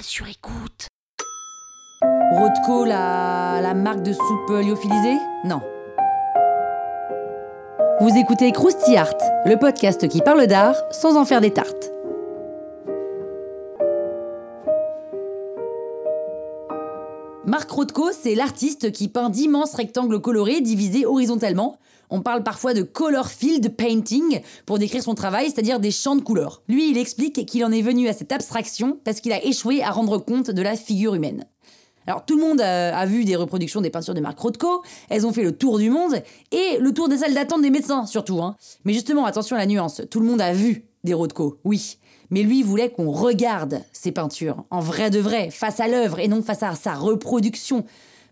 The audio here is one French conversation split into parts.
Sur écoute. La marque de soupe lyophilisée? Non. Vous écoutez Krusty Art, le podcast qui parle d'art sans en faire des tartes. Marc Rothko, c'est l'artiste qui peint d'immenses rectangles colorés divisés horizontalement. On parle parfois de color field painting pour décrire son travail, c'est-à-dire des champs de couleurs. Lui, il explique qu'il en est venu à cette abstraction parce qu'il a échoué à rendre compte de la figure humaine. Alors tout le monde a, vu des reproductions des peintures de Marc Rothko, elles ont fait le tour du monde et le tour des salles d'attente des médecins surtout. Hein. Mais justement, attention à la nuance, tout le monde a vu des Rothko, oui mais lui voulait qu'on regarde ses peintures, en vrai de vrai, face à l'œuvre et non face à sa reproduction.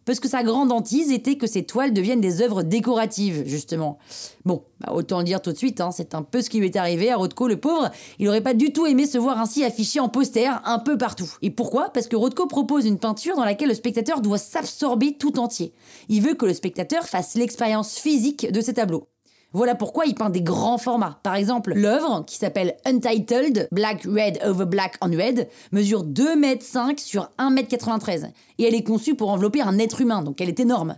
Parce que sa grande hantise était que ses toiles deviennent des œuvres décoratives, justement. Bon, bah autant le dire tout de suite, hein, c'est un peu ce qui lui est arrivé à Rothko, le pauvre. Il aurait pas du tout aimé se voir ainsi affiché en poster un peu partout. Et pourquoi? Parce que Rothko propose une peinture dans laquelle le spectateur doit s'absorber tout entier. Il veut que le spectateur fasse l'expérience physique de ses tableaux. Voilà pourquoi il peint des grands formats. Par exemple, l'œuvre, qui s'appelle Untitled, Black Red Over Black on Red, mesure 2 m 5 sur 1 m 93. Et elle est conçue pour envelopper un être humain, donc elle est énorme.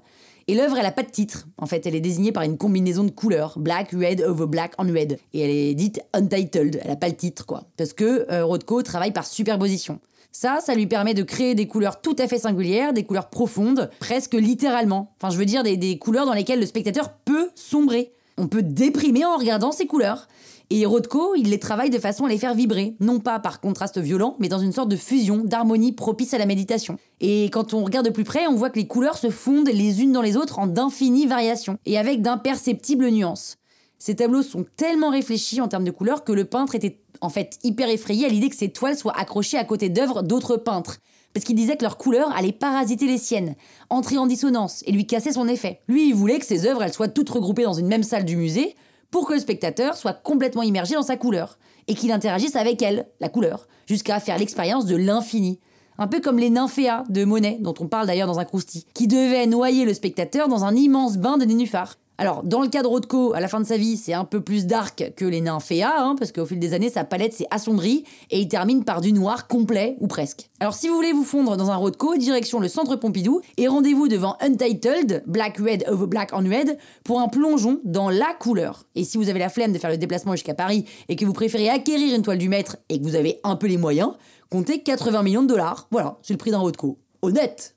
Et l'œuvre, elle a pas de titre. En fait, elle est désignée par une combinaison de couleurs. Black, red, over black, on red. Et elle est dite untitled. Elle a pas le titre, quoi. Parce que euh, Rothko travaille par superposition. Ça, ça lui permet de créer des couleurs tout à fait singulières, des couleurs profondes, presque littéralement. Enfin, je veux dire, des couleurs dans lesquelles le spectateur peut sombrer. On peut déprimer en regardant ces couleurs. Et Rothko, il les travaille de façon à les faire vibrer, non pas par contraste violent, mais dans une sorte de fusion, d'harmonie propice à la méditation. Et quand on regarde de plus près, on voit que les couleurs se fondent les unes dans les autres en d'infinies variations, et avec d'imperceptibles nuances. Ces tableaux sont tellement réfléchis en termes de couleurs que le peintre était en fait hyper effrayé à l'idée que ces toiles soient accrochées à côté d'œuvres d'autres peintres parce qu'il disait que leurs couleurs allaient parasiter les siennes, entrer en dissonance et lui casser son effet. Lui, il voulait que ses œuvres elles soient toutes regroupées dans une même salle du musée pour que le spectateur soit complètement immergé dans sa couleur et qu'il interagisse avec elle, la couleur, jusqu'à faire l'expérience de l'infini. Un peu comme les nymphéas de Monet, dont on parle d'ailleurs dans un crousti, qui devaient noyer le spectateur dans un immense bain de nénuphars. Alors, dans le cas de Rothko, à la fin de sa vie, c'est un peu plus dark que les nymphéas, hein, parce qu'au fil des années, sa palette s'est assombrie et il termine par du noir complet ou presque. Alors, si vous voulez vous fondre dans un Rothko, direction le centre Pompidou et rendez-vous devant Untitled, Black Red over Black on Red, pour un plongeon dans la couleur. Et si vous avez la flemme de faire le déplacement jusqu'à Paris et que vous préférez acquérir une toile du maître et que vous avez un peu les moyens, comptez 80 millions de dollars. Voilà, c'est le prix d'un Rothko. Honnête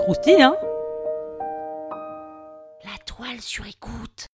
Croustille, hein? Sur écoute.